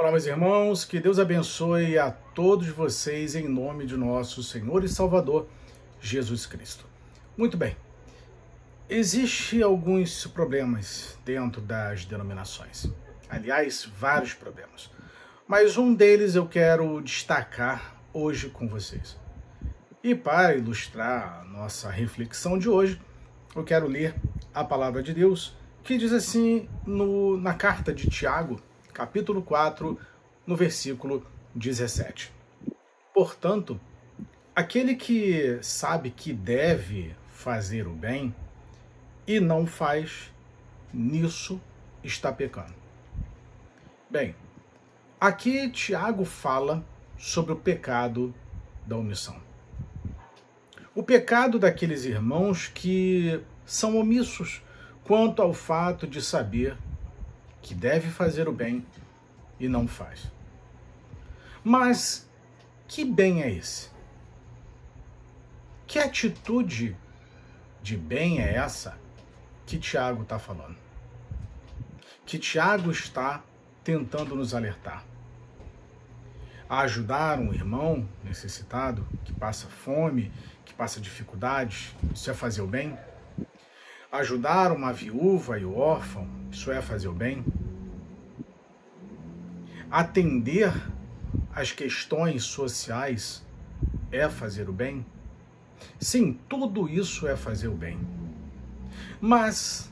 Olá, meus irmãos, que Deus abençoe a todos vocês em nome de nosso Senhor e Salvador Jesus Cristo. Muito bem, existem alguns problemas dentro das denominações. Aliás, vários problemas. Mas um deles eu quero destacar hoje com vocês. E para ilustrar a nossa reflexão de hoje, eu quero ler a palavra de Deus que diz assim no, na carta de Tiago, capítulo 4, no versículo 17. Portanto, aquele que sabe que deve fazer o bem e não faz, nisso está pecando. Bem, aqui Tiago fala sobre o pecado da omissão. O pecado daqueles irmãos que são omissos quanto ao fato de saber que deve fazer o bem e não faz. Mas que bem é esse? Que atitude de bem é essa que Tiago está falando? Que Tiago está tentando nos alertar? A ajudar um irmão necessitado que passa fome, que passa dificuldades, isso é fazer o bem? Ajudar uma viúva e o órfão, isso é fazer o bem? Atender as questões sociais é fazer o bem? Sim, tudo isso é fazer o bem. Mas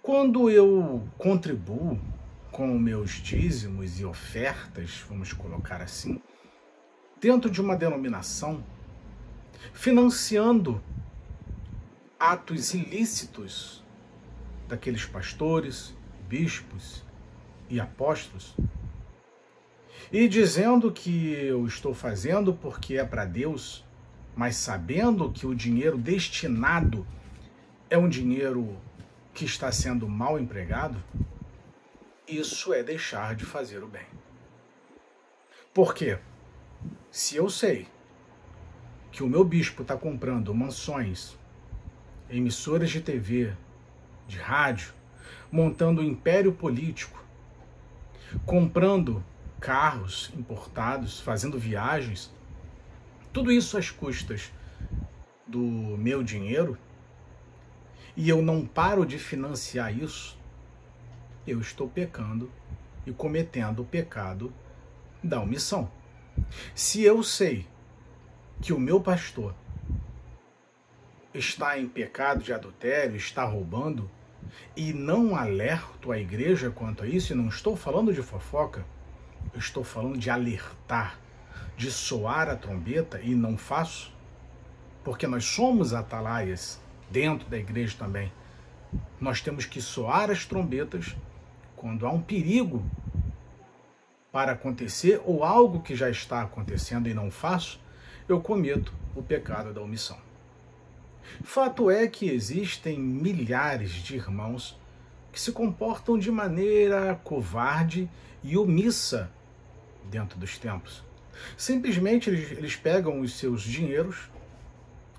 quando eu contribuo com meus dízimos e ofertas, vamos colocar assim, dentro de uma denominação, financiando atos ilícitos daqueles pastores, bispos e apóstolos, e dizendo que eu estou fazendo porque é para Deus, mas sabendo que o dinheiro destinado é um dinheiro que está sendo mal empregado, isso é deixar de fazer o bem. Por quê? Se eu sei que o meu bispo está comprando mansões, emissoras de TV, de rádio, montando um império político, comprando carros importados, fazendo viagens, tudo isso às custas do meu dinheiro, e eu não paro de financiar isso, eu estou pecando e cometendo o pecado da omissão. Se eu sei que o meu pastor está em pecado de adultério, está roubando, e não alerto a igreja quanto a isso, e não estou falando de fofoca, estou falando de alertar, de soar a trombeta e não faço, porque nós somos atalaias dentro da igreja também. Nós temos que soar as trombetas quando há um perigo para acontecer ou algo que já está acontecendo e não faço, eu cometo o pecado da omissão. Fato é que existem milhares de irmãos que se comportam de maneira covarde e omissa dentro dos templos. Simplesmente eles, eles pegam os seus dinheiros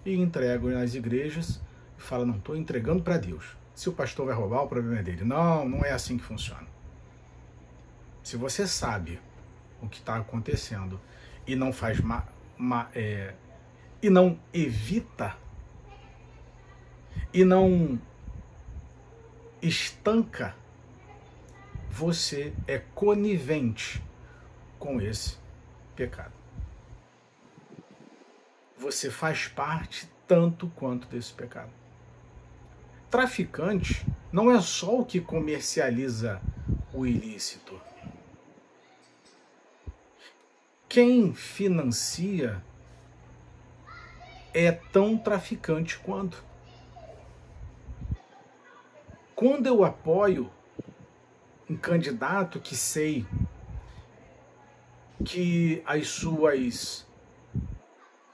e entregam nas igrejas e falam: Não, estou entregando para Deus. Se o pastor vai roubar, o problema é dele. Não, não é assim que funciona. Se você sabe o que está acontecendo e não faz ma, ma, é, e não evita e não estanca, você é conivente com esse pecado. Você faz parte tanto quanto desse pecado. Traficante não é só o que comercializa o ilícito. Quem financia é tão traficante quanto. Quando eu apoio um candidato que sei que as suas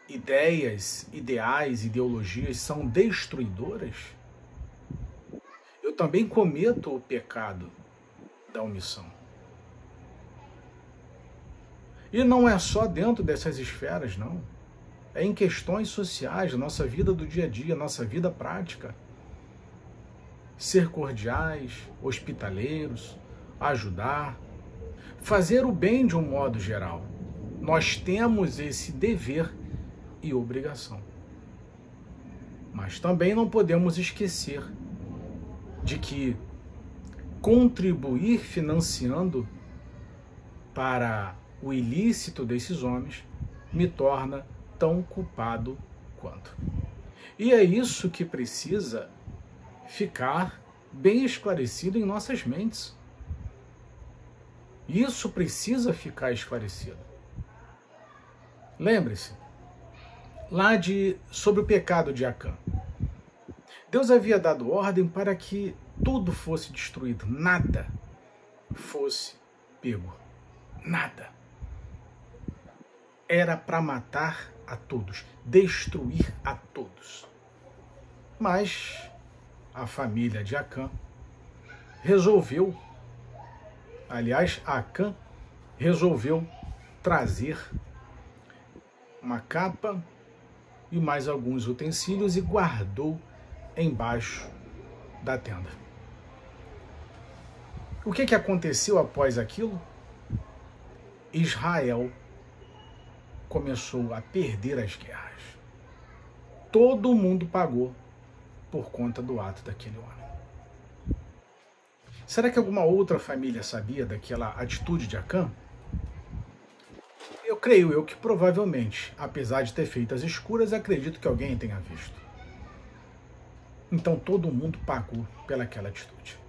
ideias, ideais, ideologias são destruidoras, eu também cometo o pecado da omissão. E não é só dentro dessas esferas, não. É em questões sociais, nossa vida do dia a dia, nossa vida prática. Ser cordiais, hospitaleiros, ajudar, fazer o bem de um modo geral. Nós temos esse dever e obrigação. Mas também não podemos esquecer de que contribuir financiando para o ilícito desses homens me torna tão culpado quanto. E é isso que precisa ficar bem esclarecido em nossas mentes. Isso precisa ficar esclarecido. Lembre-se, lá de sobre o pecado de Acã. Deus havia dado ordem para que tudo fosse destruído, nada fosse pego. Nada. Era para matar a todos, destruir a todos. Mas a família de Acã resolveu, aliás, Acã resolveu trazer uma capa e mais alguns utensílios e guardou embaixo da tenda. O que, que aconteceu após aquilo? Israel começou a perder as guerras. Todo mundo pagou por conta do ato daquele homem. Será que alguma outra família sabia daquela atitude de Acã? Eu creio eu que provavelmente, apesar de ter feito as escuras, acredito que alguém tenha visto. Então todo mundo pagou pelaquela atitude.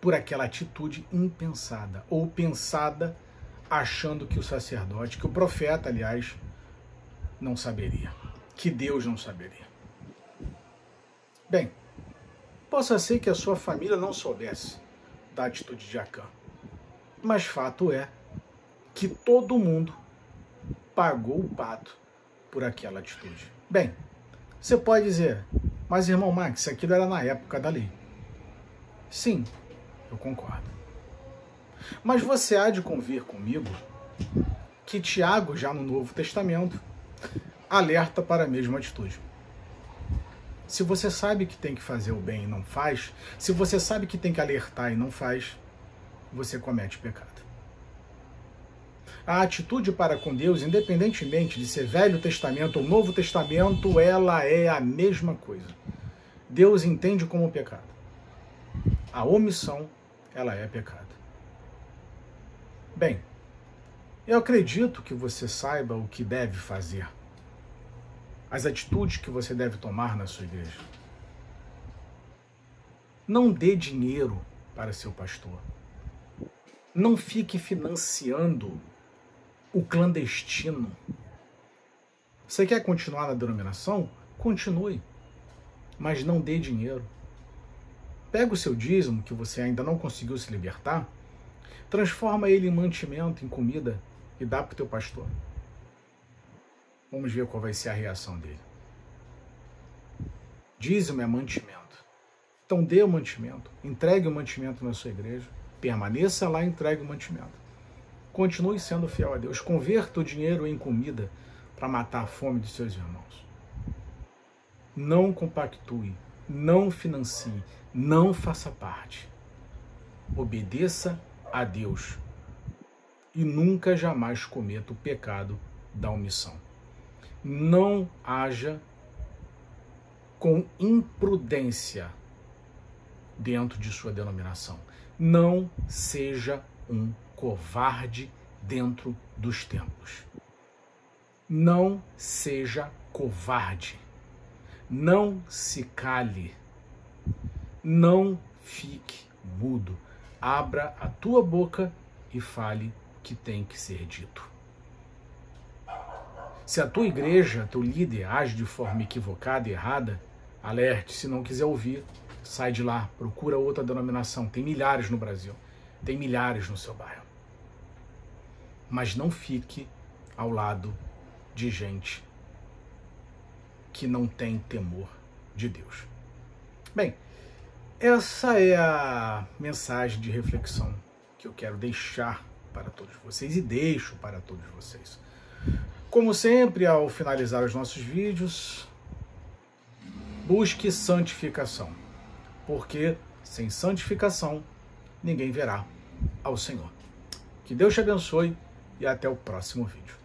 Por aquela atitude impensada, ou pensada achando que o sacerdote, que o profeta, aliás, não saberia, que Deus não saberia. Bem, possa ser que a sua família não soubesse da atitude de Acã, mas fato é que todo mundo pagou o pato por aquela atitude. Bem, você pode dizer, mas irmão Max, aquilo era na época da lei. Sim, eu concordo. Mas você há de convir comigo que Tiago, já no Novo Testamento, alerta para a mesma atitude. Se você sabe que tem que fazer o bem e não faz, se você sabe que tem que alertar e não faz, você comete pecado. A atitude para com Deus, independentemente de ser Velho Testamento ou Novo Testamento, ela é a mesma coisa. Deus entende como pecado. A omissão, ela é pecado. Bem, eu acredito que você saiba o que deve fazer as atitudes que você deve tomar na sua igreja. Não dê dinheiro para seu pastor. Não fique financiando o clandestino. Você quer continuar na denominação? Continue. Mas não dê dinheiro. Pega o seu dízimo, que você ainda não conseguiu se libertar, transforma ele em mantimento, em comida, e dá para o teu pastor. Vamos ver qual vai ser a reação dele. Dízimo é mantimento. Então dê o mantimento, entregue o mantimento na sua igreja, permaneça lá e entregue o mantimento. Continue sendo fiel a Deus. Converta o dinheiro em comida para matar a fome dos seus irmãos. Não compactue, não financie, não faça parte. Obedeça a Deus e nunca jamais cometa o pecado da omissão não haja com imprudência dentro de sua denominação. Não seja um covarde dentro dos templos. Não seja covarde. Não se cale. Não fique mudo. Abra a tua boca e fale o que tem que ser dito. Se a tua igreja, teu líder, age de forma equivocada errada, alerte. Se não quiser ouvir, sai de lá, procura outra denominação. Tem milhares no Brasil, tem milhares no seu bairro. Mas não fique ao lado de gente que não tem temor de Deus. Bem, essa é a mensagem de reflexão que eu quero deixar para todos vocês e deixo para todos vocês. Como sempre, ao finalizar os nossos vídeos, busque santificação, porque sem santificação ninguém verá ao Senhor. Que Deus te abençoe e até o próximo vídeo.